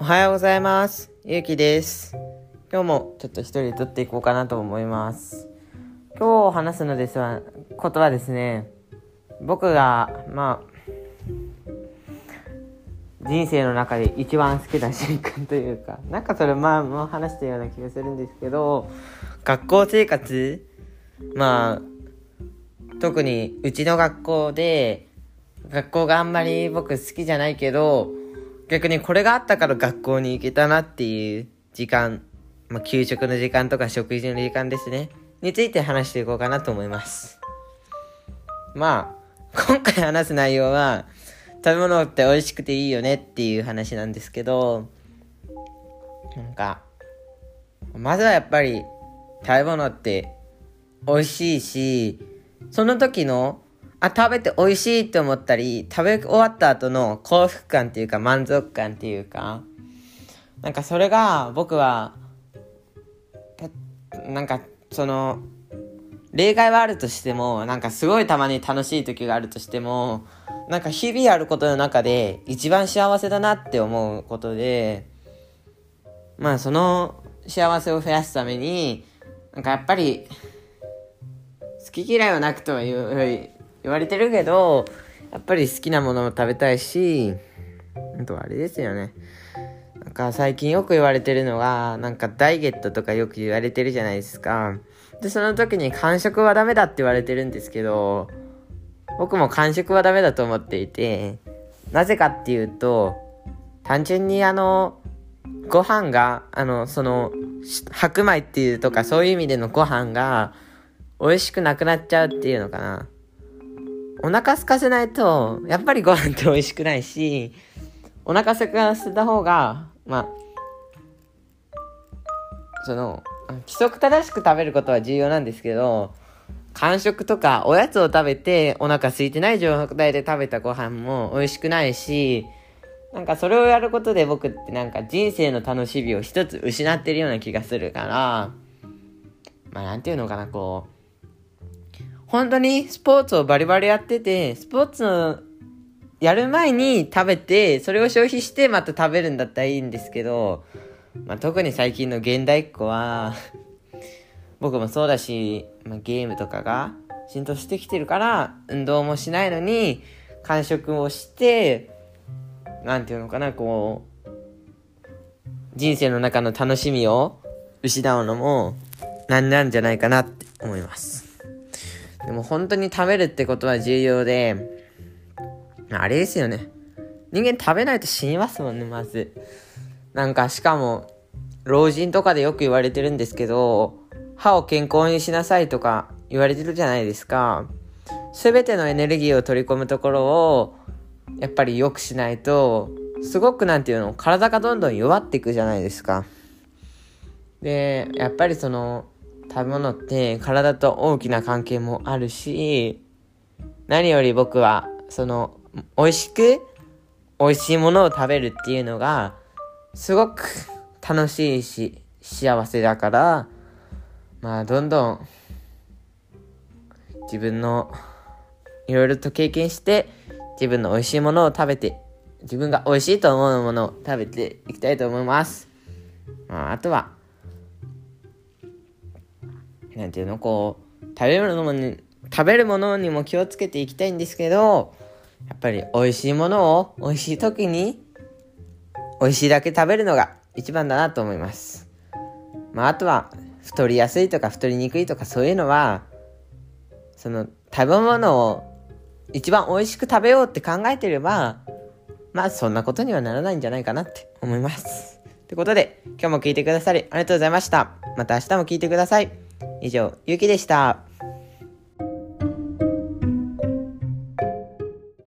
おはようございます。ゆうきです。今日もちょっと一人で撮っていこうかなと思います。今日話すのですは、ことはですね、僕が、まあ、人生の中で一番好きな瞬間というか、なんかそれ前も話したような気がするんですけど、学校生活まあ、特にうちの学校で、学校があんまり僕好きじゃないけど、逆にこれがあったから学校に行けたなっていう時間、まあ、給食の時間とか食事の時間ですね。について話していこうかなと思います。まあ、今回話す内容は、食べ物って美味しくていいよねっていう話なんですけど、なんか、まずはやっぱり食べ物って美味しいし、その時のあ、食べて美味しいって思ったり、食べ終わった後の幸福感っていうか満足感っていうか、なんかそれが僕は、なんかその、例外はあるとしても、なんかすごいたまに楽しい時があるとしても、なんか日々あることの中で一番幸せだなって思うことで、まあその幸せを増やすために、なんかやっぱり、好き嫌いはなくとは言う、言われてるけど、やっぱり好きなものも食べたいし、あとあれですよね。なんか最近よく言われてるのが、なんかダイエットとかよく言われてるじゃないですか。で、その時に間食はダメだって言われてるんですけど、僕も間食はダメだと思っていて、なぜかっていうと、単純にあの、ご飯が、あの、その、白米っていうとかそういう意味でのご飯が、美味しくなくなっちゃうっていうのかな。お腹空かせないと、やっぱりご飯って美味しくないし、お腹空かせた方が、まあ、その、規則正しく食べることは重要なんですけど、間食とかおやつを食べてお腹空いてない状態で食べたご飯も美味しくないし、なんかそれをやることで僕ってなんか人生の楽しみを一つ失ってるような気がするから、まあなんていうのかな、こう、本当にスポーツをバリバリやってて、スポーツのやる前に食べて、それを消費してまた食べるんだったらいいんですけど、まあ、特に最近の現代っ子は 僕もそうだし、まあ、ゲームとかが浸透してきてるから、運動もしないのに、間食をして、なんていうのかな、こう、人生の中の楽しみを失うのも、なんなんじゃないかなって思います。でも本当に食べるってことは重要で、あれですよね。人間食べないと死にますもんね、まず。なんか、しかも、老人とかでよく言われてるんですけど、歯を健康にしなさいとか言われてるじゃないですか。すべてのエネルギーを取り込むところを、やっぱり良くしないと、すごくなんていうの、体がどんどん弱っていくじゃないですか。で、やっぱりその、食べ物って体と大きな関係もあるし、何より僕は、その、美味しく、美味しいものを食べるっていうのが、すごく楽しいし、幸せだから、まあ、どんどん、自分の、いろいろと経験して、自分の美味しいものを食べて、自分が美味しいと思うものを食べていきたいと思います。まあ、あとは、なんていうの、こう、食べるものに、食べるものにも気をつけていきたいんですけど、やっぱり美味しいものを美味しい時に、美味しいだけ食べるのが一番だなと思います。まあ、あとは、太りやすいとか太りにくいとかそういうのは、その、食べ物を一番美味しく食べようって考えてれば、まあ、そんなことにはならないんじゃないかなって思います。ってことで、今日も聞いてくださりありがとうございました。また明日も聞いてください。以上、ゆうきでした。